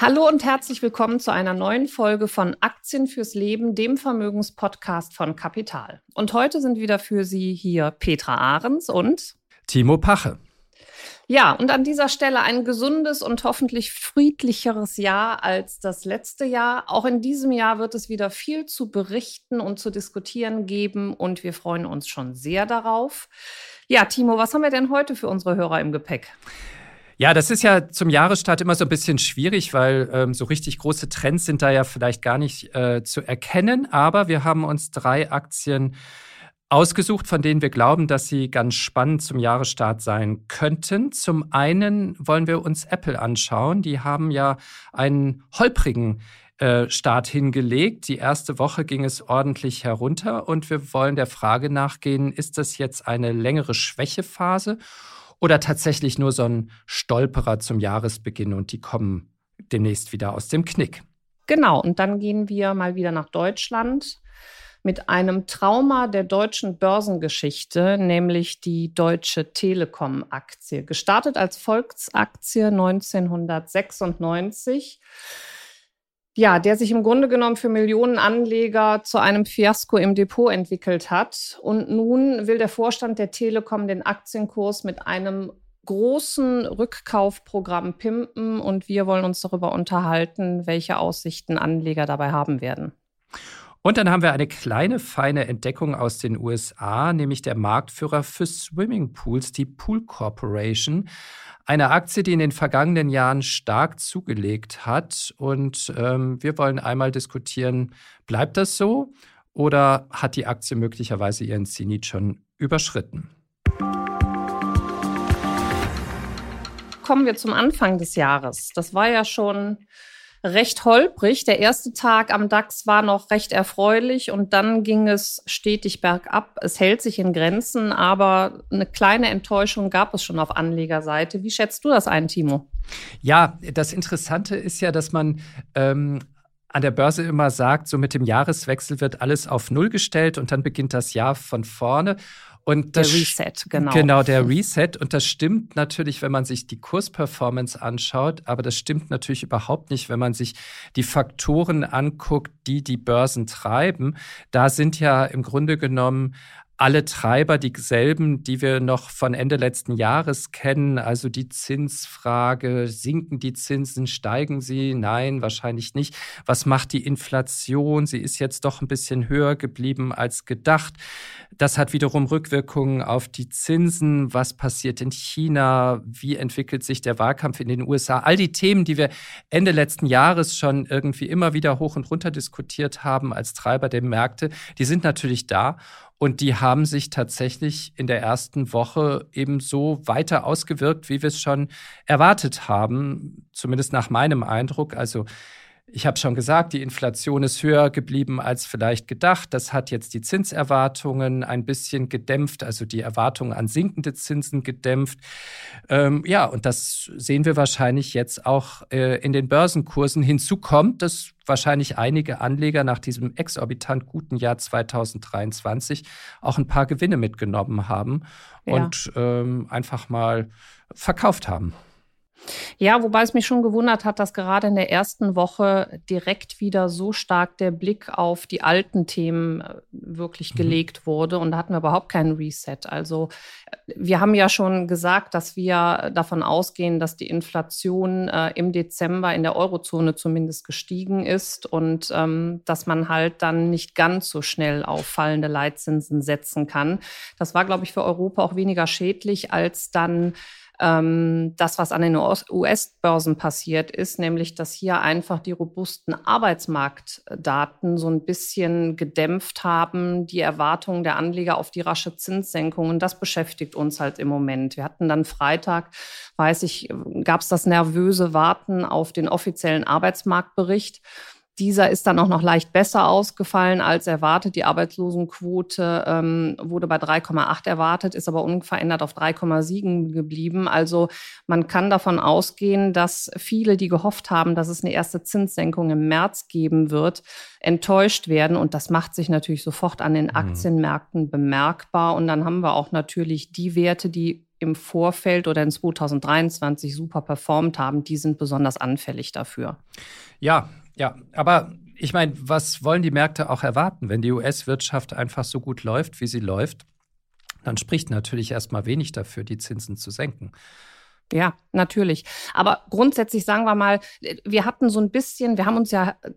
Hallo und herzlich willkommen zu einer neuen Folge von Aktien fürs Leben, dem Vermögenspodcast von Kapital. Und heute sind wieder für Sie hier Petra Ahrens und Timo Pache. Ja, und an dieser Stelle ein gesundes und hoffentlich friedlicheres Jahr als das letzte Jahr. Auch in diesem Jahr wird es wieder viel zu berichten und zu diskutieren geben und wir freuen uns schon sehr darauf. Ja, Timo, was haben wir denn heute für unsere Hörer im Gepäck? Ja, das ist ja zum Jahresstart immer so ein bisschen schwierig, weil ähm, so richtig große Trends sind da ja vielleicht gar nicht äh, zu erkennen. Aber wir haben uns drei Aktien ausgesucht, von denen wir glauben, dass sie ganz spannend zum Jahresstart sein könnten. Zum einen wollen wir uns Apple anschauen. Die haben ja einen holprigen äh, Start hingelegt. Die erste Woche ging es ordentlich herunter und wir wollen der Frage nachgehen, ist das jetzt eine längere Schwächephase oder tatsächlich nur so ein Stolperer zum Jahresbeginn und die kommen demnächst wieder aus dem Knick. Genau, und dann gehen wir mal wieder nach Deutschland mit einem Trauma der deutschen Börsengeschichte, nämlich die Deutsche Telekom-Aktie. Gestartet als Volksaktie 1996 ja, der sich im Grunde genommen für Millionen Anleger zu einem Fiasko im Depot entwickelt hat. Und nun will der Vorstand der Telekom den Aktienkurs mit einem großen Rückkaufprogramm pimpen und wir wollen uns darüber unterhalten, welche Aussichten Anleger dabei haben werden. Und dann haben wir eine kleine, feine Entdeckung aus den USA, nämlich der Marktführer für Swimmingpools, die Pool Corporation. Eine Aktie, die in den vergangenen Jahren stark zugelegt hat. Und ähm, wir wollen einmal diskutieren, bleibt das so oder hat die Aktie möglicherweise ihren Zenit schon überschritten? Kommen wir zum Anfang des Jahres. Das war ja schon recht holprig. Der erste Tag am DAX war noch recht erfreulich und dann ging es stetig bergab. Es hält sich in Grenzen, aber eine kleine Enttäuschung gab es schon auf Anlegerseite. Wie schätzt du das ein, Timo? Ja, das Interessante ist ja, dass man ähm, an der Börse immer sagt, so mit dem Jahreswechsel wird alles auf Null gestellt und dann beginnt das Jahr von vorne. Und der Reset, genau. Genau, der Reset. Und das stimmt natürlich, wenn man sich die Kursperformance anschaut, aber das stimmt natürlich überhaupt nicht, wenn man sich die Faktoren anguckt, die die Börsen treiben. Da sind ja im Grunde genommen alle Treiber dieselben, die wir noch von Ende letzten Jahres kennen, also die Zinsfrage, sinken die Zinsen, steigen sie? Nein, wahrscheinlich nicht. Was macht die Inflation? Sie ist jetzt doch ein bisschen höher geblieben als gedacht. Das hat wiederum Rückwirkungen auf die Zinsen. Was passiert in China? Wie entwickelt sich der Wahlkampf in den USA? All die Themen, die wir Ende letzten Jahres schon irgendwie immer wieder hoch und runter diskutiert haben als Treiber der Märkte, die sind natürlich da. Und die haben sich tatsächlich in der ersten Woche eben so weiter ausgewirkt, wie wir es schon erwartet haben, zumindest nach meinem Eindruck. Also ich habe schon gesagt, die Inflation ist höher geblieben als vielleicht gedacht. Das hat jetzt die Zinserwartungen ein bisschen gedämpft, also die Erwartungen an sinkende Zinsen gedämpft. Ähm, ja, und das sehen wir wahrscheinlich jetzt auch äh, in den Börsenkursen. Hinzu kommt, dass wahrscheinlich einige Anleger nach diesem exorbitant guten Jahr 2023 auch ein paar Gewinne mitgenommen haben ja. und ähm, einfach mal verkauft haben. Ja, wobei es mich schon gewundert hat, dass gerade in der ersten Woche direkt wieder so stark der Blick auf die alten Themen äh, wirklich mhm. gelegt wurde. Und da hatten wir überhaupt keinen Reset. Also äh, wir haben ja schon gesagt, dass wir davon ausgehen, dass die Inflation äh, im Dezember in der Eurozone zumindest gestiegen ist und ähm, dass man halt dann nicht ganz so schnell auf fallende Leitzinsen setzen kann. Das war, glaube ich, für Europa auch weniger schädlich, als dann ähm, das, was an den US-Börsen passiert ist, nämlich dass hier einfach die robusten Arbeitsmarktdaten so ein bisschen gedämpft haben, die Erwartungen der Anleger auf die rasche Zinssenkung. Und das beschäftigt uns halt im Moment. Wir hatten dann Freitag, weiß ich, gab es das nervöse Warten auf den offiziellen Arbeitsmarktbericht. Dieser ist dann auch noch leicht besser ausgefallen als erwartet. Die Arbeitslosenquote ähm, wurde bei 3,8 erwartet, ist aber unverändert auf 3,7 geblieben. Also man kann davon ausgehen, dass viele, die gehofft haben, dass es eine erste Zinssenkung im März geben wird, enttäuscht werden. Und das macht sich natürlich sofort an den mhm. Aktienmärkten bemerkbar. Und dann haben wir auch natürlich die Werte, die im Vorfeld oder in 2023 super performt haben, die sind besonders anfällig dafür. Ja, ja, aber ich meine, was wollen die Märkte auch erwarten, wenn die US-Wirtschaft einfach so gut läuft, wie sie läuft? Dann spricht natürlich erstmal wenig dafür, die Zinsen zu senken. Ja, natürlich. Aber grundsätzlich sagen wir mal, wir hatten so ein bisschen, wir haben uns ja äh,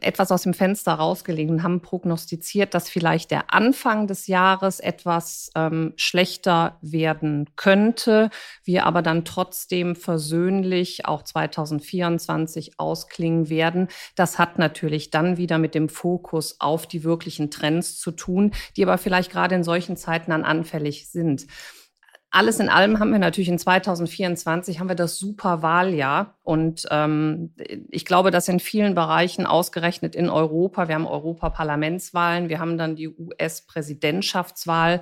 etwas aus dem Fenster rausgelegt und haben prognostiziert, dass vielleicht der Anfang des Jahres etwas ähm, schlechter werden könnte, wir aber dann trotzdem versöhnlich auch 2024 ausklingen werden. Das hat natürlich dann wieder mit dem Fokus auf die wirklichen Trends zu tun, die aber vielleicht gerade in solchen Zeiten dann anfällig sind. Alles in allem haben wir natürlich in 2024 haben wir das super Wahljahr und ähm, ich glaube, dass in vielen Bereichen ausgerechnet in Europa, wir haben Europaparlamentswahlen, wir haben dann die US-Präsidentschaftswahl.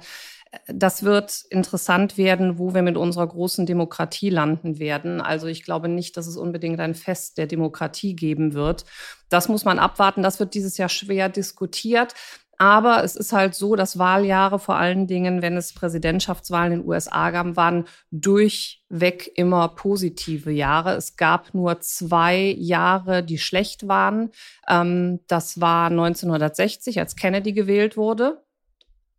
Das wird interessant werden, wo wir mit unserer großen Demokratie landen werden. Also ich glaube nicht, dass es unbedingt ein Fest der Demokratie geben wird. Das muss man abwarten. Das wird dieses Jahr schwer diskutiert. Aber es ist halt so, dass Wahljahre vor allen Dingen, wenn es Präsidentschaftswahlen in den USA gab, waren durchweg immer positive Jahre. Es gab nur zwei Jahre, die schlecht waren. Ähm, das war 1960, als Kennedy gewählt wurde.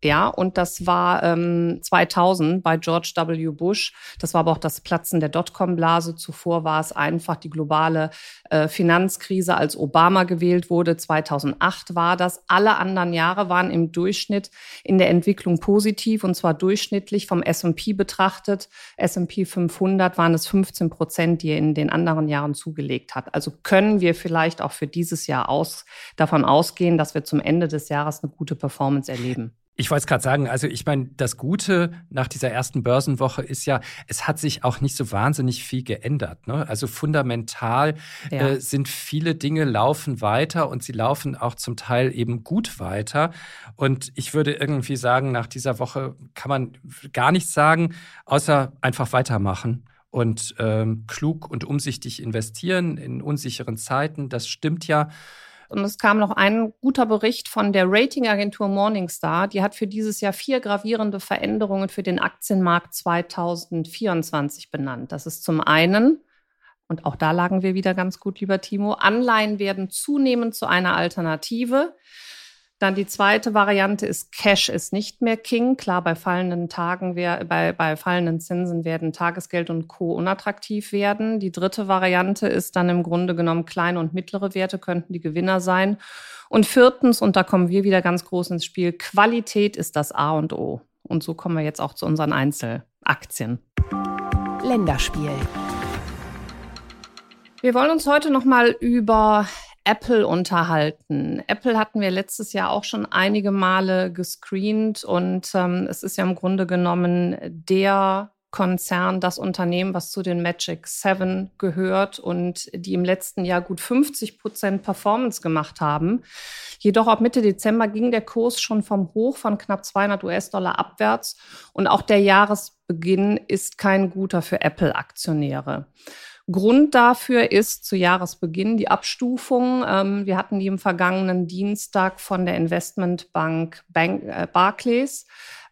Ja, und das war ähm, 2000 bei George W. Bush. Das war aber auch das Platzen der Dotcom-Blase. Zuvor war es einfach die globale äh, Finanzkrise, als Obama gewählt wurde. 2008 war das. Alle anderen Jahre waren im Durchschnitt in der Entwicklung positiv und zwar durchschnittlich vom S&P betrachtet. S&P 500 waren es 15 Prozent, die er in den anderen Jahren zugelegt hat. Also können wir vielleicht auch für dieses Jahr aus, davon ausgehen, dass wir zum Ende des Jahres eine gute Performance erleben. Ich wollte es gerade sagen, also ich meine, das Gute nach dieser ersten Börsenwoche ist ja, es hat sich auch nicht so wahnsinnig viel geändert. Ne? Also fundamental ja. äh, sind viele Dinge laufen weiter und sie laufen auch zum Teil eben gut weiter. Und ich würde irgendwie sagen, nach dieser Woche kann man gar nichts sagen, außer einfach weitermachen und ähm, klug und umsichtig investieren in unsicheren Zeiten. Das stimmt ja. Und es kam noch ein guter Bericht von der Ratingagentur Morningstar. Die hat für dieses Jahr vier gravierende Veränderungen für den Aktienmarkt 2024 benannt. Das ist zum einen, und auch da lagen wir wieder ganz gut, lieber Timo, Anleihen werden zunehmend zu einer Alternative. Dann die zweite Variante ist Cash ist nicht mehr King. Klar, bei fallenden Tagen, bei, bei fallenden Zinsen werden Tagesgeld und Co. unattraktiv werden. Die dritte Variante ist dann im Grunde genommen kleine und mittlere Werte könnten die Gewinner sein. Und viertens, und da kommen wir wieder ganz groß ins Spiel, Qualität ist das A und O. Und so kommen wir jetzt auch zu unseren Einzelaktien. Länderspiel. Wir wollen uns heute noch mal über Apple unterhalten. Apple hatten wir letztes Jahr auch schon einige Male gescreent und ähm, es ist ja im Grunde genommen der Konzern, das Unternehmen, was zu den Magic Seven gehört und die im letzten Jahr gut 50 Prozent Performance gemacht haben. Jedoch ab Mitte Dezember ging der Kurs schon vom Hoch von knapp 200 US-Dollar abwärts und auch der Jahresbeginn ist kein guter für Apple-Aktionäre. Grund dafür ist zu Jahresbeginn die Abstufung. Ähm, wir hatten die im vergangenen Dienstag von der Investmentbank Bank, äh, Barclays,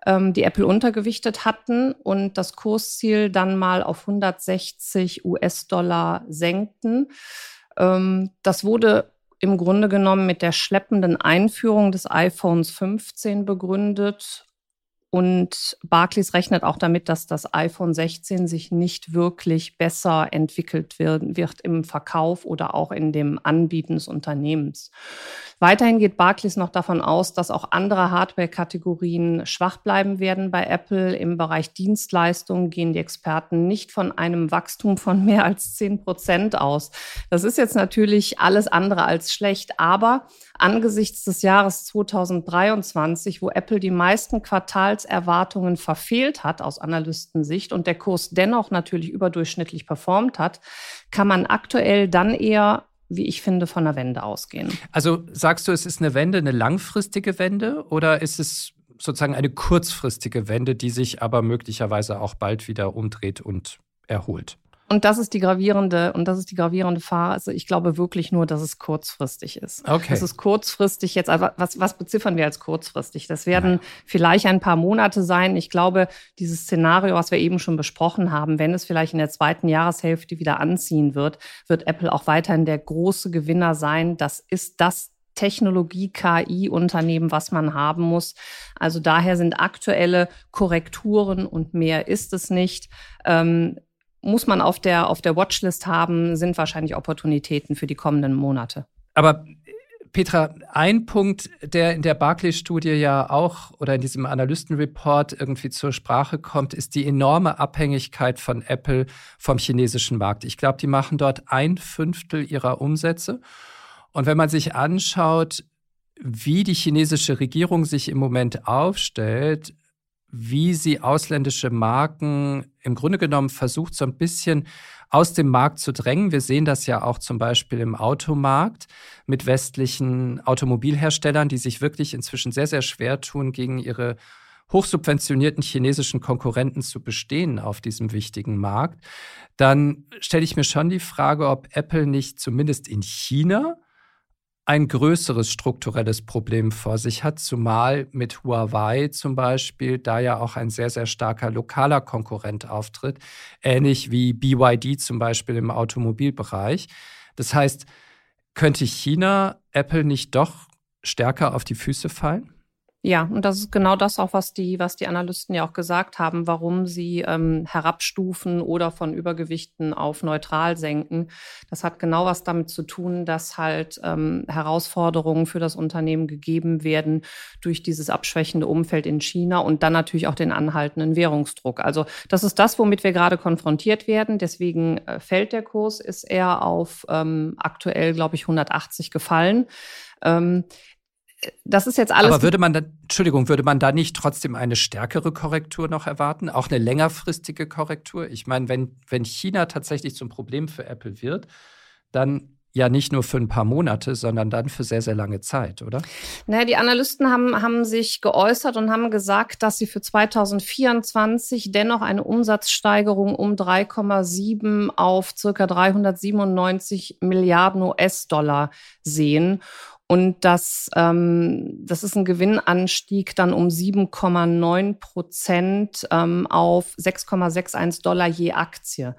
ähm, die Apple untergewichtet hatten und das Kursziel dann mal auf 160 US-Dollar senkten. Ähm, das wurde im Grunde genommen mit der schleppenden Einführung des iPhones 15 begründet Und Barclays rechnet auch damit, dass das iPhone 16 sich nicht wirklich besser entwickelt wird, wird, im Verkauf oder auch in dem Anbieten des Unternehmens. Weiterhin geht Barclays noch davon aus, dass auch andere Hardware-Kategorien schwach bleiben werden bei Apple. Im Bereich Dienstleistungen gehen die Experten nicht von einem Wachstum von mehr als 10 Prozent aus. Das ist jetzt natürlich alles andere als schlecht, aber angesichts des Jahres 2023, wo Apple die meisten Quartalserwartungen verfehlt hat aus Analystensicht und der Kurs dennoch natürlich überdurchschnittlich performt hat, kann man aktuell dann eher wie ich finde, von einer Wende ausgehen. Also sagst du, es ist eine Wende, eine langfristige Wende oder ist es sozusagen eine kurzfristige Wende, die sich aber möglicherweise auch bald wieder umdreht und erholt? Und das ist die gravierende, und das ist die gravierende Phase. Ich glaube wirklich nur, dass es kurzfristig ist. Okay. Das ist kurzfristig jetzt, also was, was beziffern wir als kurzfristig? Das werden Nein. vielleicht ein paar Monate sein. Ich glaube, dieses Szenario, was wir eben schon besprochen haben, wenn es vielleicht in der zweiten Jahreshälfte wieder anziehen wird, wird Apple auch weiterhin der große Gewinner sein. Das ist das Technologie-KI-Unternehmen, was man haben muss. Also daher sind aktuelle Korrekturen und mehr ist es nicht. Ähm, muss man auf der, auf der Watchlist haben, sind wahrscheinlich Opportunitäten für die kommenden Monate. Aber Petra, ein Punkt, der in der Barclays-Studie ja auch oder in diesem Analystenreport irgendwie zur Sprache kommt, ist die enorme Abhängigkeit von Apple vom chinesischen Markt. Ich glaube, die machen dort ein Fünftel ihrer Umsätze. Und wenn man sich anschaut, wie die chinesische Regierung sich im Moment aufstellt, wie sie ausländische Marken im Grunde genommen versucht, so ein bisschen aus dem Markt zu drängen. Wir sehen das ja auch zum Beispiel im Automarkt mit westlichen Automobilherstellern, die sich wirklich inzwischen sehr, sehr schwer tun, gegen ihre hochsubventionierten chinesischen Konkurrenten zu bestehen auf diesem wichtigen Markt. Dann stelle ich mir schon die Frage, ob Apple nicht zumindest in China ein größeres strukturelles Problem vor sich hat, zumal mit Huawei zum Beispiel, da ja auch ein sehr, sehr starker lokaler Konkurrent auftritt, ähnlich wie BYD zum Beispiel im Automobilbereich. Das heißt, könnte China Apple nicht doch stärker auf die Füße fallen? Ja, und das ist genau das auch, was die, was die Analysten ja auch gesagt haben, warum sie ähm, herabstufen oder von Übergewichten auf neutral senken. Das hat genau was damit zu tun, dass halt ähm, Herausforderungen für das Unternehmen gegeben werden durch dieses abschwächende Umfeld in China und dann natürlich auch den anhaltenden Währungsdruck. Also das ist das, womit wir gerade konfrontiert werden. Deswegen äh, fällt der Kurs, ist er auf ähm, aktuell, glaube ich, 180 gefallen. Das ist jetzt alles. Aber würde man da, Entschuldigung, würde man da nicht trotzdem eine stärkere Korrektur noch erwarten? Auch eine längerfristige Korrektur? Ich meine, wenn, wenn China tatsächlich zum Problem für Apple wird, dann ja nicht nur für ein paar Monate, sondern dann für sehr, sehr lange Zeit, oder? Naja, die Analysten haben, haben sich geäußert und haben gesagt, dass sie für 2024 dennoch eine Umsatzsteigerung um 3,7 auf circa 397 Milliarden US-Dollar sehen. Und das, ähm, das ist ein Gewinnanstieg dann um 7,9 Prozent ähm, auf 6,61 Dollar je Aktie.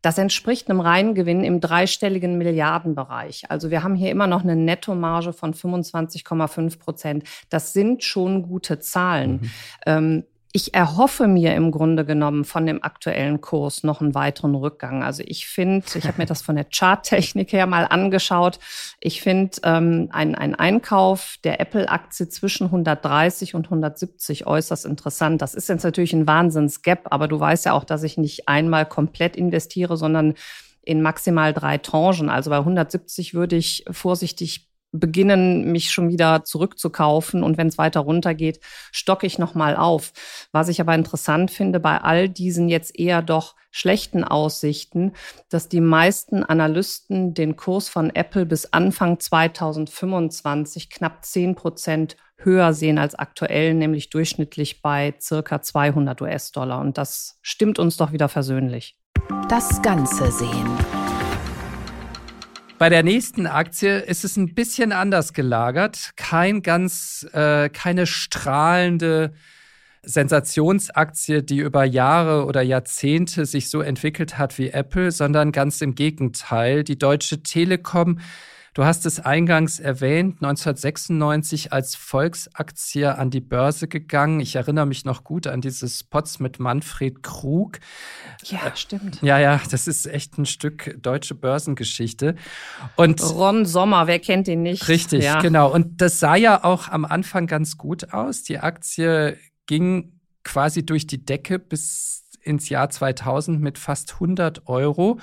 Das entspricht einem Reingewinn im dreistelligen Milliardenbereich. Also wir haben hier immer noch eine Nettomarge von 25,5 Prozent. Das sind schon gute Zahlen. Mhm. Ähm, ich erhoffe mir im Grunde genommen von dem aktuellen Kurs noch einen weiteren Rückgang. Also ich finde, ich habe mir das von der Charttechnik her mal angeschaut. Ich finde ähm, ein, ein Einkauf der Apple-Aktie zwischen 130 und 170 äußerst interessant. Das ist jetzt natürlich ein Wahnsinns-Gap, aber du weißt ja auch, dass ich nicht einmal komplett investiere, sondern in maximal drei Tranchen. Also bei 170 würde ich vorsichtig beginnen, mich schon wieder zurückzukaufen und wenn es weiter runtergeht, stocke ich nochmal auf. Was ich aber interessant finde bei all diesen jetzt eher doch schlechten Aussichten, dass die meisten Analysten den Kurs von Apple bis Anfang 2025 knapp 10 Prozent höher sehen als aktuell, nämlich durchschnittlich bei circa 200 US-Dollar. Und das stimmt uns doch wieder versöhnlich. Das Ganze sehen. Bei der nächsten Aktie ist es ein bisschen anders gelagert. Kein ganz, äh, keine strahlende Sensationsaktie, die über Jahre oder Jahrzehnte sich so entwickelt hat wie Apple, sondern ganz im Gegenteil. Die Deutsche Telekom Du hast es eingangs erwähnt, 1996 als Volksaktie an die Börse gegangen. Ich erinnere mich noch gut an diese Spots mit Manfred Krug. Ja, äh, stimmt. Ja, ja, das ist echt ein Stück deutsche Börsengeschichte. Und Ron Sommer, wer kennt ihn nicht? Richtig, ja. genau. Und das sah ja auch am Anfang ganz gut aus. Die Aktie ging quasi durch die Decke bis ins Jahr 2000 mit fast 100 Euro.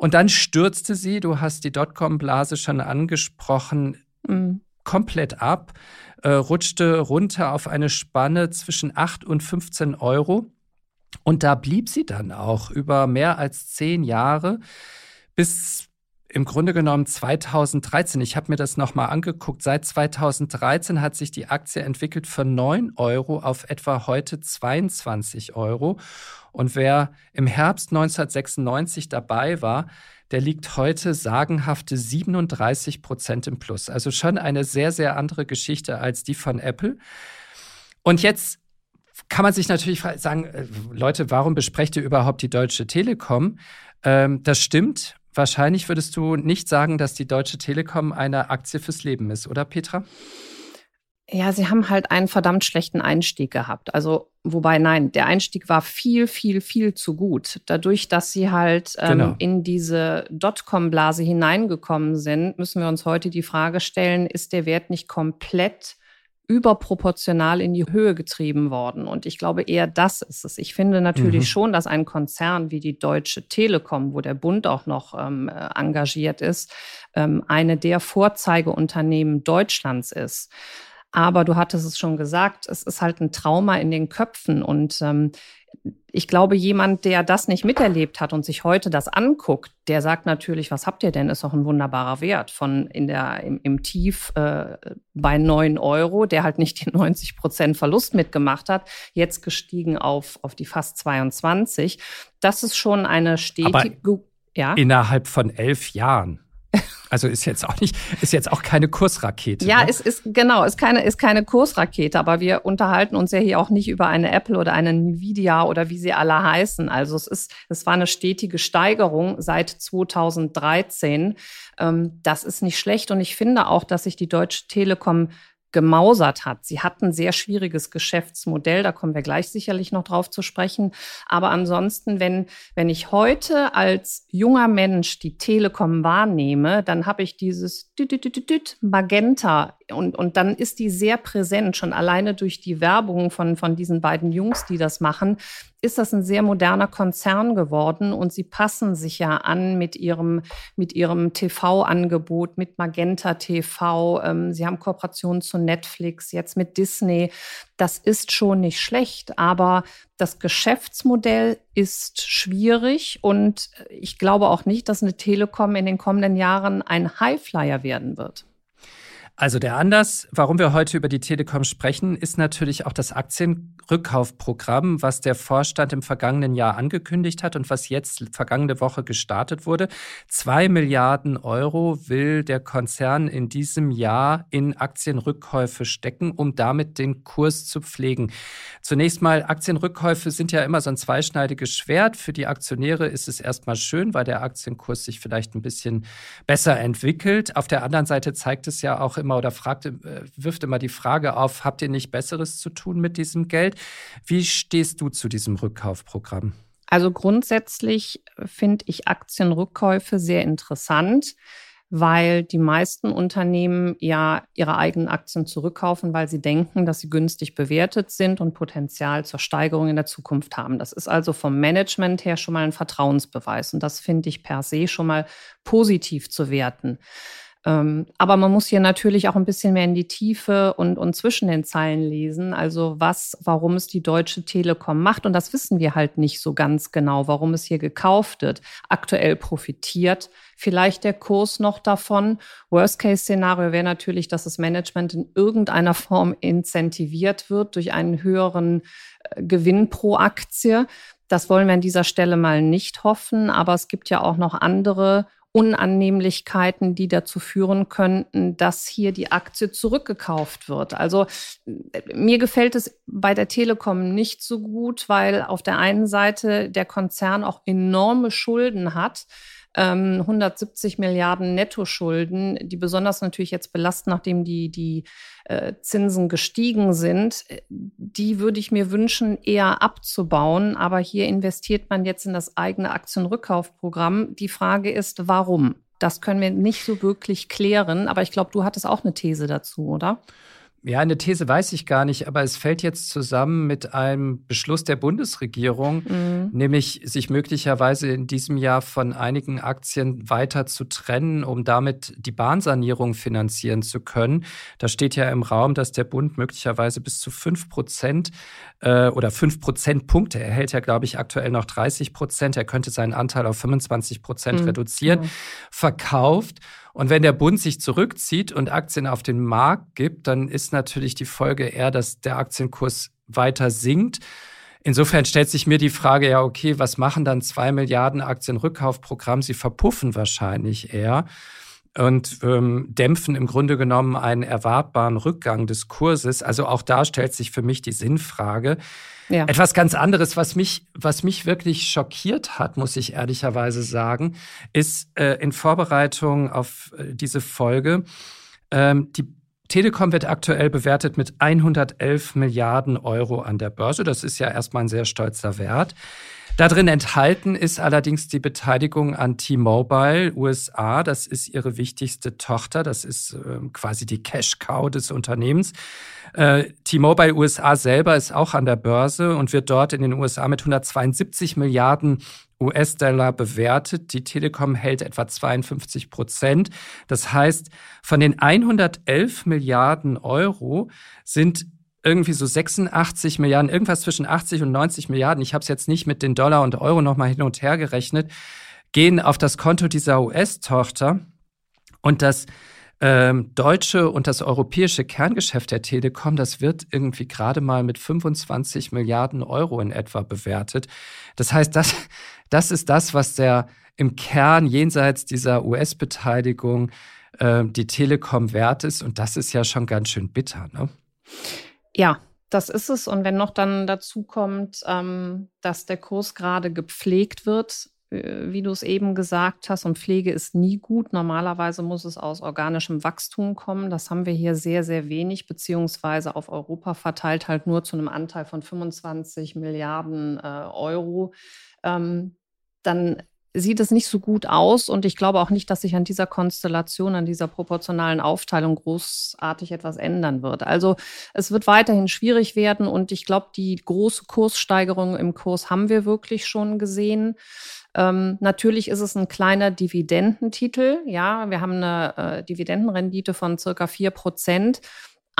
Und dann stürzte sie, du hast die Dotcom-Blase schon angesprochen, mhm. komplett ab, äh, rutschte runter auf eine Spanne zwischen 8 und 15 Euro. Und da blieb sie dann auch über mehr als zehn Jahre bis im Grunde genommen 2013. Ich habe mir das nochmal angeguckt. Seit 2013 hat sich die Aktie entwickelt von 9 Euro auf etwa heute 22 Euro. Und wer im Herbst 1996 dabei war, der liegt heute sagenhafte 37 Prozent im Plus. Also schon eine sehr, sehr andere Geschichte als die von Apple. Und jetzt kann man sich natürlich sagen, äh, Leute, warum besprecht ihr überhaupt die Deutsche Telekom? Ähm, das stimmt. Wahrscheinlich würdest du nicht sagen, dass die Deutsche Telekom eine Aktie fürs Leben ist, oder Petra? Ja, sie haben halt einen verdammt schlechten Einstieg gehabt. Also, wobei, nein, der Einstieg war viel, viel, viel zu gut. Dadurch, dass sie halt ähm, genau. in diese Dotcom-Blase hineingekommen sind, müssen wir uns heute die Frage stellen, ist der Wert nicht komplett überproportional in die Höhe getrieben worden. Und ich glaube, eher das ist es. Ich finde natürlich mhm. schon, dass ein Konzern wie die Deutsche Telekom, wo der Bund auch noch ähm, äh, engagiert ist, ähm, eine der Vorzeigeunternehmen Deutschlands ist. Aber du hattest es schon gesagt, es ist halt ein Trauma in den Köpfen. Und ähm, ich glaube, jemand, der das nicht miterlebt hat und sich heute das anguckt, der sagt natürlich, was habt ihr denn? Ist doch ein wunderbarer Wert von in der, im, im Tief äh, bei neun Euro, der halt nicht die 90 Prozent Verlust mitgemacht hat, jetzt gestiegen auf, auf die fast 22. Das ist schon eine stetige. ja? Innerhalb von elf Jahren. Also ist jetzt auch nicht, ist jetzt auch keine Kursrakete. Ja, ne? es ist genau, ist keine, ist keine Kursrakete, aber wir unterhalten uns ja hier auch nicht über eine Apple oder eine Nvidia oder wie sie alle heißen. Also es ist, es war eine stetige Steigerung seit 2013. Ähm, das ist nicht schlecht und ich finde auch, dass sich die Deutsche Telekom gemausert hat. Sie hat ein sehr schwieriges Geschäftsmodell, da kommen wir gleich sicherlich noch drauf zu sprechen. Aber ansonsten, wenn, wenn ich heute als junger Mensch die Telekom wahrnehme, dann habe ich dieses Magenta und, und dann ist die sehr präsent, schon alleine durch die Werbung von, von diesen beiden Jungs, die das machen, ist das ein sehr moderner Konzern geworden und sie passen sich ja an mit ihrem, mit ihrem TV-Angebot, mit Magenta TV. Ähm, sie haben Kooperationen zu Netflix, jetzt mit Disney. Das ist schon nicht schlecht, aber das Geschäftsmodell ist schwierig und ich glaube auch nicht, dass eine Telekom in den kommenden Jahren ein Highflyer werden wird. Also der Anlass, warum wir heute über die Telekom sprechen, ist natürlich auch das Aktienrückkaufprogramm, was der Vorstand im vergangenen Jahr angekündigt hat und was jetzt vergangene Woche gestartet wurde. Zwei Milliarden Euro will der Konzern in diesem Jahr in Aktienrückkäufe stecken, um damit den Kurs zu pflegen. Zunächst mal, Aktienrückkäufe sind ja immer so ein zweischneidiges Schwert. Für die Aktionäre ist es erstmal schön, weil der Aktienkurs sich vielleicht ein bisschen besser entwickelt. Auf der anderen Seite zeigt es ja auch immer, immer oder fragt, äh, wirft immer die Frage auf, habt ihr nicht Besseres zu tun mit diesem Geld? Wie stehst du zu diesem Rückkaufprogramm? Also grundsätzlich finde ich Aktienrückkäufe sehr interessant, weil die meisten Unternehmen ja ihre eigenen Aktien zurückkaufen, weil sie denken, dass sie günstig bewertet sind und Potenzial zur Steigerung in der Zukunft haben. Das ist also vom Management her schon mal ein Vertrauensbeweis und das finde ich per se schon mal positiv zu werten. Ähm, aber man muss hier natürlich auch ein bisschen mehr in die Tiefe und, und zwischen den Zeilen lesen. Also was, warum es die Deutsche Telekom macht. Und das wissen wir halt nicht so ganz genau, warum es hier gekauft wird. Aktuell profitiert vielleicht der Kurs noch davon. Worst-Case-Szenario wäre natürlich, dass das Management in irgendeiner Form incentiviert wird durch einen höheren äh, Gewinn pro Aktie. Das wollen wir an dieser Stelle mal nicht hoffen. Aber es gibt ja auch noch andere Unannehmlichkeiten, die dazu führen könnten, dass hier die Aktie zurückgekauft wird. Also mir gefällt es bei der Telekom nicht so gut, weil auf der einen Seite der Konzern auch enorme Schulden hat 170 ähm, Milliarden Nettoschulden, die besonders natürlich jetzt belasten, nachdem die, die äh, Zinsen gestiegen sind. Die würde ich mir wünschen, eher abzubauen. Aber hier investiert man jetzt in das eigene Aktienrückkaufprogramm. Die Frage ist, warum? Das können wir nicht so wirklich klären. Aber ich glaube, du hattest auch eine These dazu, oder? Ja, eine These weiß ich gar nicht, aber es fällt jetzt zusammen mit einem Beschluss der Bundesregierung, mhm. nämlich sich möglicherweise in diesem Jahr von einigen Aktien weiter zu trennen, um damit die Bahnsanierung finanzieren zu können. Da steht ja im Raum, dass der Bund möglicherweise bis zu fünf Prozent äh, oder fünf Prozentpunkte, er hält ja, glaube ich, aktuell noch 30 Prozent, er könnte seinen Anteil auf 25 Prozent mhm. reduzieren, mhm. verkauft. Und wenn der Bund sich zurückzieht und Aktien auf den Markt gibt, dann ist natürlich die Folge eher, dass der Aktienkurs weiter sinkt. Insofern stellt sich mir die Frage, ja, okay, was machen dann zwei Milliarden Aktienrückkaufprogramm? Sie verpuffen wahrscheinlich eher und ähm, dämpfen im Grunde genommen einen erwartbaren Rückgang des Kurses. Also auch da stellt sich für mich die Sinnfrage. Ja. Etwas ganz anderes, was mich, was mich wirklich schockiert hat, muss ich ehrlicherweise sagen, ist äh, in Vorbereitung auf äh, diese Folge, ähm, die Telekom wird aktuell bewertet mit 111 Milliarden Euro an der Börse. Das ist ja erstmal ein sehr stolzer Wert. Darin enthalten ist allerdings die Beteiligung an T-Mobile USA. Das ist ihre wichtigste Tochter. Das ist äh, quasi die Cash-Cow des Unternehmens. Äh, T-Mobile USA selber ist auch an der Börse und wird dort in den USA mit 172 Milliarden US-Dollar bewertet. Die Telekom hält etwa 52 Prozent. Das heißt, von den 111 Milliarden Euro sind irgendwie so 86 Milliarden, irgendwas zwischen 80 und 90 Milliarden, ich habe es jetzt nicht mit den Dollar und Euro nochmal hin und her gerechnet, gehen auf das Konto dieser US-Tochter. Und das ähm, deutsche und das europäische Kerngeschäft der Telekom, das wird irgendwie gerade mal mit 25 Milliarden Euro in etwa bewertet. Das heißt, das, das ist das, was der im Kern jenseits dieser US-Beteiligung äh, die Telekom wert ist. Und das ist ja schon ganz schön bitter. Ne? Ja, das ist es. Und wenn noch dann dazu kommt, ähm, dass der Kurs gerade gepflegt wird, äh, wie du es eben gesagt hast, und Pflege ist nie gut. Normalerweise muss es aus organischem Wachstum kommen. Das haben wir hier sehr, sehr wenig, beziehungsweise auf Europa verteilt halt nur zu einem Anteil von 25 Milliarden äh, Euro. Ähm, dann sieht es nicht so gut aus und ich glaube auch nicht, dass sich an dieser Konstellation, an dieser proportionalen Aufteilung großartig etwas ändern wird. Also es wird weiterhin schwierig werden und ich glaube, die große Kurssteigerung im Kurs haben wir wirklich schon gesehen. Ähm, natürlich ist es ein kleiner Dividendentitel. Ja, wir haben eine äh, Dividendenrendite von circa vier Prozent.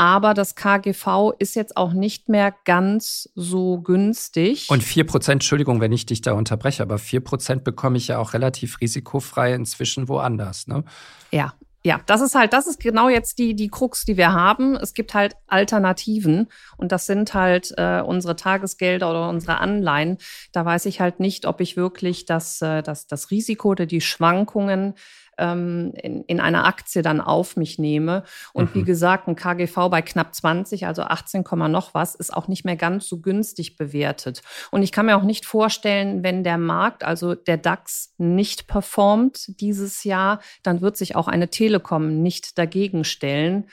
Aber das KGV ist jetzt auch nicht mehr ganz so günstig. Und 4%, Entschuldigung, wenn ich dich da unterbreche, aber 4% bekomme ich ja auch relativ risikofrei inzwischen woanders. Ne? Ja, ja, das ist halt, das ist genau jetzt die, die Krux, die wir haben. Es gibt halt Alternativen und das sind halt äh, unsere Tagesgelder oder unsere Anleihen. Da weiß ich halt nicht, ob ich wirklich das, äh, das, das Risiko oder die Schwankungen ähm, in, in einer Aktie dann auf mich nehme. Und mhm. wie gesagt, ein KGV bei knapp 20, also 18, noch was, ist auch nicht mehr ganz so günstig bewertet. Und ich kann mir auch nicht vorstellen, wenn der Markt, also der DAX, nicht performt dieses Jahr, dann wird sich auch eine Telekom nicht dagegen stellen.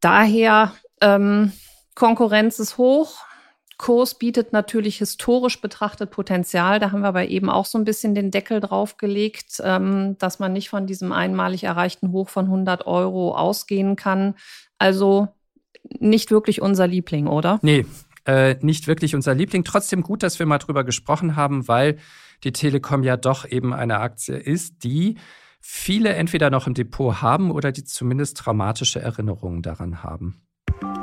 Daher ähm, Konkurrenz ist hoch. Kurs bietet natürlich historisch betrachtet Potenzial. Da haben wir aber eben auch so ein bisschen den Deckel draufgelegt, ähm, dass man nicht von diesem einmalig erreichten Hoch von 100 Euro ausgehen kann. Also nicht wirklich unser Liebling, oder? Nee, äh, nicht wirklich unser Liebling. Trotzdem gut, dass wir mal drüber gesprochen haben, weil die Telekom ja doch eben eine Aktie ist, die viele entweder noch im Depot haben oder die zumindest traumatische Erinnerungen daran haben.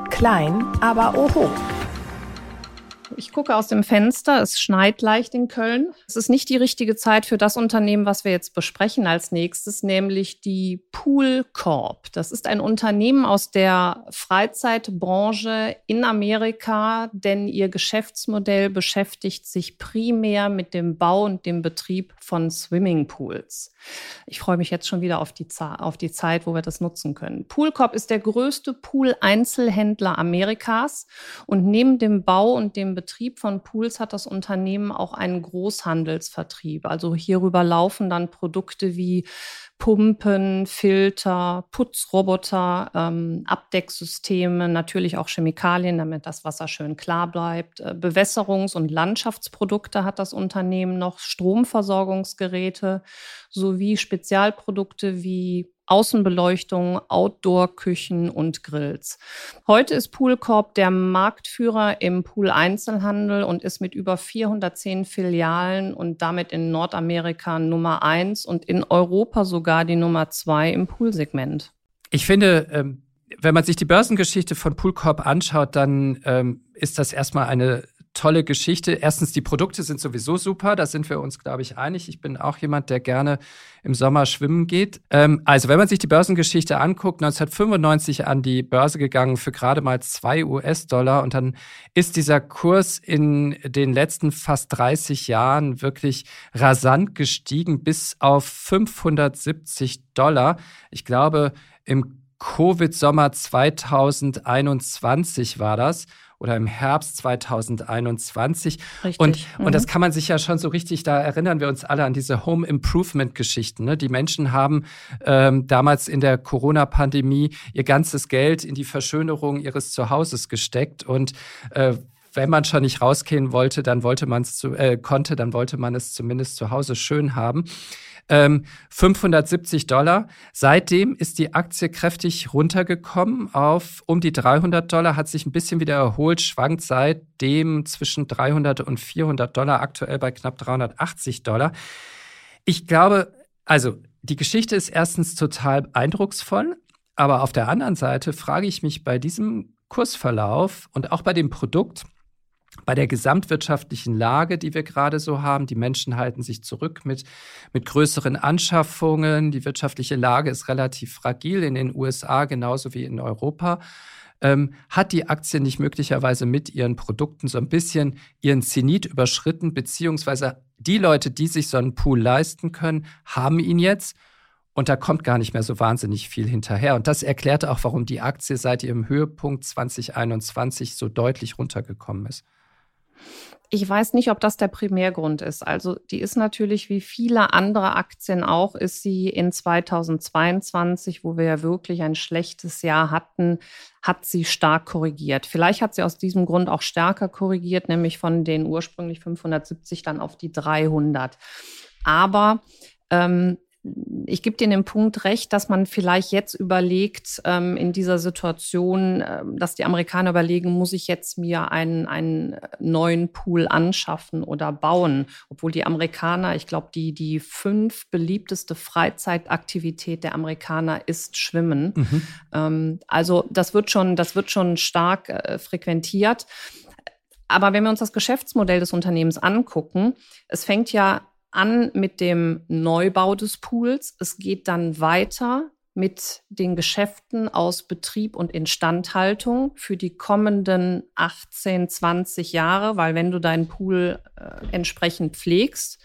Klein, aber oho. Ich gucke aus dem Fenster. Es schneit leicht in Köln. Es ist nicht die richtige Zeit für das Unternehmen, was wir jetzt besprechen als nächstes, nämlich die Pool Corp. Das ist ein Unternehmen aus der Freizeitbranche in Amerika, denn ihr Geschäftsmodell beschäftigt sich primär mit dem Bau und dem Betrieb von Swimmingpools. Ich freue mich jetzt schon wieder auf die, auf die Zeit, wo wir das nutzen können. Poolcorp ist der größte Pool-Einzelhändler Amerikas und neben dem Bau und dem Betrieb von Pools hat das Unternehmen auch einen Großhandelsvertrieb. Also hierüber laufen dann Produkte wie Pumpen, Filter, Putzroboter, ähm, Abdecksysteme, natürlich auch Chemikalien, damit das Wasser schön klar bleibt. Äh, Bewässerungs- und Landschaftsprodukte hat das Unternehmen noch, Stromversorgungsgeräte sowie Spezialprodukte wie Außenbeleuchtung, Outdoor-Küchen und Grills. Heute ist Poolcorp der Marktführer im Pool-Einzelhandel und ist mit über 410 Filialen und damit in Nordamerika Nummer eins und in Europa sogar die Nummer zwei im Poolsegment. Ich finde, ähm, wenn man sich die Börsengeschichte von Poolcorp anschaut, dann ähm, ist das erstmal eine tolle Geschichte. Erstens, die Produkte sind sowieso super, da sind wir uns, glaube ich, einig. Ich bin auch jemand, der gerne im Sommer schwimmen geht. Ähm, also, wenn man sich die Börsengeschichte anguckt, 1995 an die Börse gegangen für gerade mal zwei US-Dollar und dann ist dieser Kurs in den letzten fast 30 Jahren wirklich rasant gestiegen bis auf 570 Dollar. Ich glaube, im Covid-Sommer 2021 war das oder im Herbst 2021. Richtig. Und, mhm. und das mhm. kann man sich ja schon so richtig, da erinnern wir uns alle an diese Home Improvement-Geschichten. Ne? Die Menschen haben ähm, damals in der Corona-Pandemie ihr ganzes Geld in die Verschönerung ihres Zuhauses gesteckt und äh, wenn man schon nicht rausgehen wollte, dann wollte man es äh, konnte, dann wollte man es zumindest zu Hause schön haben. Ähm, 570 Dollar. Seitdem ist die Aktie kräftig runtergekommen auf um die 300 Dollar, hat sich ein bisschen wieder erholt, schwankt seitdem zwischen 300 und 400 Dollar, aktuell bei knapp 380 Dollar. Ich glaube, also die Geschichte ist erstens total eindrucksvoll, aber auf der anderen Seite frage ich mich bei diesem Kursverlauf und auch bei dem Produkt, bei der gesamtwirtschaftlichen Lage, die wir gerade so haben. Die Menschen halten sich zurück mit, mit größeren Anschaffungen. Die wirtschaftliche Lage ist relativ fragil in den USA genauso wie in Europa. Ähm, hat die Aktie nicht möglicherweise mit ihren Produkten so ein bisschen ihren Zenit überschritten, beziehungsweise die Leute, die sich so einen Pool leisten können, haben ihn jetzt und da kommt gar nicht mehr so wahnsinnig viel hinterher. Und das erklärt auch, warum die Aktie seit ihrem Höhepunkt 2021 so deutlich runtergekommen ist. Ich weiß nicht, ob das der Primärgrund ist. Also die ist natürlich wie viele andere Aktien auch, ist sie in 2022, wo wir ja wirklich ein schlechtes Jahr hatten, hat sie stark korrigiert. Vielleicht hat sie aus diesem Grund auch stärker korrigiert, nämlich von den ursprünglich 570 dann auf die 300. Aber ähm, ich gebe dir den Punkt recht, dass man vielleicht jetzt überlegt, ähm, in dieser Situation, äh, dass die Amerikaner überlegen, muss ich jetzt mir einen, einen neuen Pool anschaffen oder bauen? Obwohl die Amerikaner, ich glaube, die, die fünf beliebteste Freizeitaktivität der Amerikaner ist Schwimmen. Mhm. Ähm, also das wird schon, das wird schon stark äh, frequentiert. Aber wenn wir uns das Geschäftsmodell des Unternehmens angucken, es fängt ja an mit dem Neubau des Pools. Es geht dann weiter mit den Geschäften aus Betrieb und Instandhaltung für die kommenden 18, 20 Jahre, weil wenn du deinen Pool äh, entsprechend pflegst,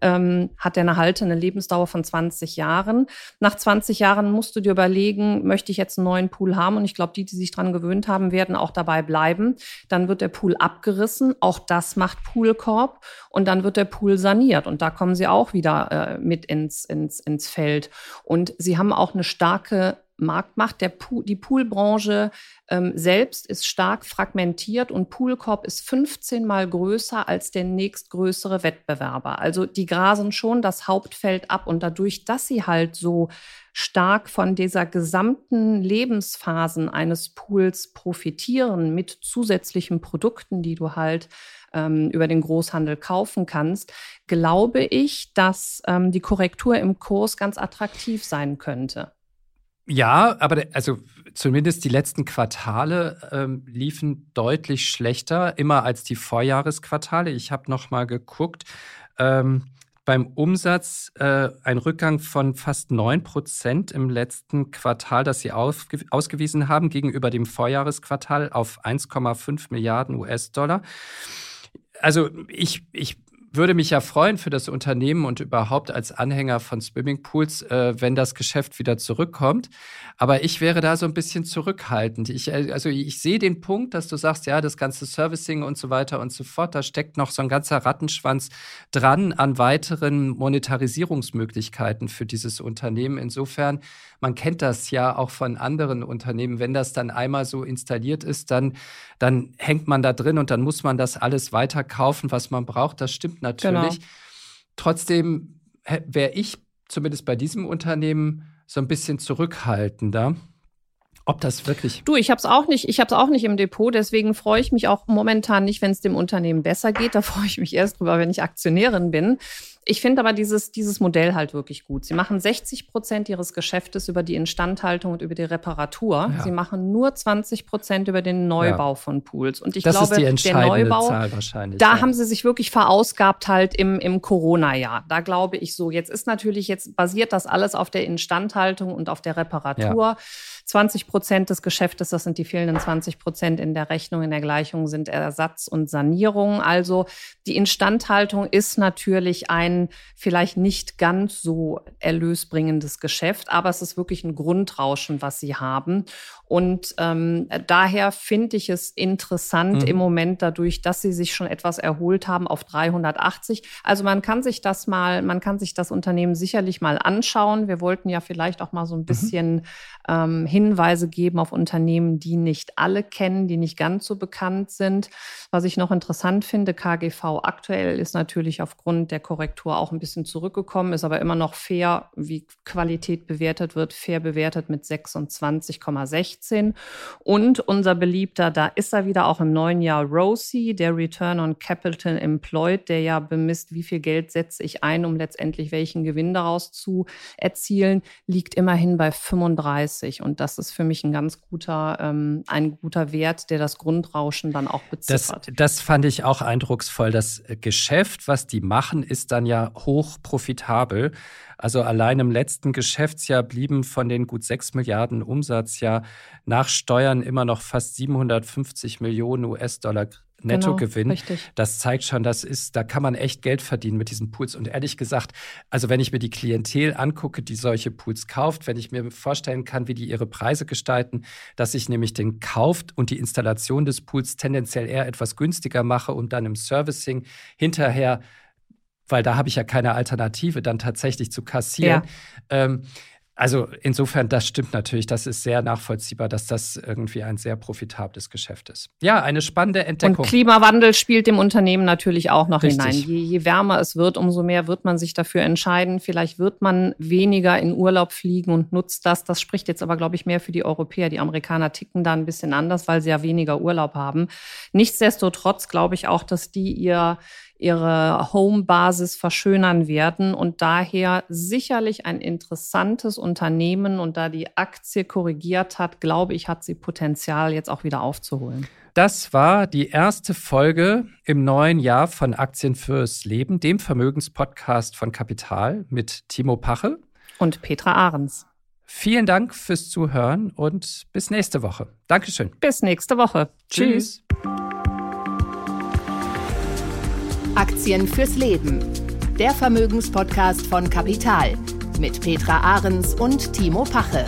ähm, hat er eine haltende Lebensdauer von 20 Jahren. Nach 20 Jahren musst du dir überlegen, möchte ich jetzt einen neuen Pool haben? Und ich glaube, die, die sich dran gewöhnt haben, werden auch dabei bleiben. Dann wird der Pool abgerissen. Auch das macht Poolkorb. Und dann wird der Pool saniert. Und da kommen sie auch wieder äh, mit ins, ins, ins Feld. Und sie haben auch eine starke Marktmacht. Der Pool, die Poolbranche ähm, selbst ist stark fragmentiert und Poolcorp ist 15 mal größer als der nächstgrößere Wettbewerber. Also die grasen schon das Hauptfeld ab und dadurch, dass sie halt so stark von dieser gesamten Lebensphasen eines Pools profitieren mit zusätzlichen Produkten, die du halt ähm, über den Großhandel kaufen kannst, glaube ich, dass ähm, die Korrektur im Kurs ganz attraktiv sein könnte. Ja, aber also zumindest die letzten Quartale ähm, liefen deutlich schlechter, immer als die Vorjahresquartale. Ich habe noch mal geguckt. Ähm, beim Umsatz äh, ein Rückgang von fast 9 Prozent im letzten Quartal, das Sie ausgewiesen haben, gegenüber dem Vorjahresquartal auf 1,5 Milliarden US-Dollar. Also ich, ich würde mich ja freuen für das Unternehmen und überhaupt als Anhänger von Swimmingpools, äh, wenn das Geschäft wieder zurückkommt. Aber ich wäre da so ein bisschen zurückhaltend. Ich, äh, also ich sehe den Punkt, dass du sagst, ja, das ganze Servicing und so weiter und so fort, da steckt noch so ein ganzer Rattenschwanz dran an weiteren Monetarisierungsmöglichkeiten für dieses Unternehmen. Insofern, man kennt das ja auch von anderen Unternehmen. Wenn das dann einmal so installiert ist, dann, dann hängt man da drin und dann muss man das alles weiter kaufen, was man braucht. Das stimmt natürlich. Genau. Trotzdem wäre ich zumindest bei diesem Unternehmen so ein bisschen zurückhaltender. Ob das wirklich. Du, ich habe es auch nicht, ich habe es auch nicht im Depot, deswegen freue ich mich auch momentan nicht, wenn es dem Unternehmen besser geht. Da freue ich mich erst drüber, wenn ich Aktionärin bin. Ich finde aber dieses, dieses Modell halt wirklich gut. Sie machen 60 Prozent ihres Geschäftes über die Instandhaltung und über die Reparatur. Ja. Sie machen nur 20 Prozent über den Neubau ja. von Pools. Und ich das glaube, der Neubau, da ja. haben sie sich wirklich verausgabt halt im, im Corona-Jahr. Da glaube ich so. Jetzt ist natürlich, jetzt basiert das alles auf der Instandhaltung und auf der Reparatur. 20 Prozent des Geschäftes, das sind die fehlenden 20 Prozent in der Rechnung, in der Gleichung, sind Ersatz und Sanierung. Also die Instandhaltung ist natürlich ein vielleicht nicht ganz so erlösbringendes Geschäft, aber es ist wirklich ein Grundrauschen, was sie haben. Und ähm, daher finde ich es interessant mhm. im Moment dadurch, dass sie sich schon etwas erholt haben auf 380. Also man kann sich das mal, man kann sich das Unternehmen sicherlich mal anschauen. Wir wollten ja vielleicht auch mal so ein mhm. bisschen mhm. ähm, Hinweise geben auf Unternehmen, die nicht alle kennen, die nicht ganz so bekannt sind. Was ich noch interessant finde, KGV aktuell ist natürlich aufgrund der Korrektur auch ein bisschen zurückgekommen, ist aber immer noch fair, wie Qualität bewertet wird, fair bewertet mit 26,6. 2016. Und unser beliebter, da ist er wieder auch im neuen Jahr, Rosie, der Return on Capital Employed, der ja bemisst, wie viel Geld setze ich ein, um letztendlich welchen Gewinn daraus zu erzielen, liegt immerhin bei 35. Und das ist für mich ein ganz guter, ähm, ein guter Wert, der das Grundrauschen dann auch beziffert. Das, das fand ich auch eindrucksvoll. Das Geschäft, was die machen, ist dann ja hoch profitabel. Also allein im letzten Geschäftsjahr blieben von den gut 6 Milliarden Umsatz ja nach Steuern immer noch fast 750 Millionen US-Dollar Nettogewinn. Genau, das zeigt schon, das ist, da kann man echt Geld verdienen mit diesen Pools. Und ehrlich gesagt, also wenn ich mir die Klientel angucke, die solche Pools kauft, wenn ich mir vorstellen kann, wie die ihre Preise gestalten, dass ich nämlich den Kauf und die Installation des Pools tendenziell eher etwas günstiger mache und dann im Servicing hinterher weil da habe ich ja keine Alternative, dann tatsächlich zu kassieren. Ja. Ähm, also insofern, das stimmt natürlich. Das ist sehr nachvollziehbar, dass das irgendwie ein sehr profitables Geschäft ist. Ja, eine spannende Entdeckung. Und Klimawandel spielt dem Unternehmen natürlich auch noch Richtig. hinein. Je, je wärmer es wird, umso mehr wird man sich dafür entscheiden. Vielleicht wird man weniger in Urlaub fliegen und nutzt das. Das spricht jetzt aber, glaube ich, mehr für die Europäer. Die Amerikaner ticken da ein bisschen anders, weil sie ja weniger Urlaub haben. Nichtsdestotrotz glaube ich auch, dass die ihr ihre Homebasis verschönern werden und daher sicherlich ein interessantes Unternehmen und da die Aktie korrigiert hat, glaube ich, hat sie Potenzial jetzt auch wieder aufzuholen. Das war die erste Folge im neuen Jahr von Aktien fürs Leben, dem Vermögenspodcast von Kapital mit Timo Pache und Petra Ahrens. Vielen Dank fürs Zuhören und bis nächste Woche. Dankeschön. Bis nächste Woche. Tschüss. Tschüss. Aktien fürs Leben. Der Vermögenspodcast von Kapital mit Petra Ahrens und Timo Pache.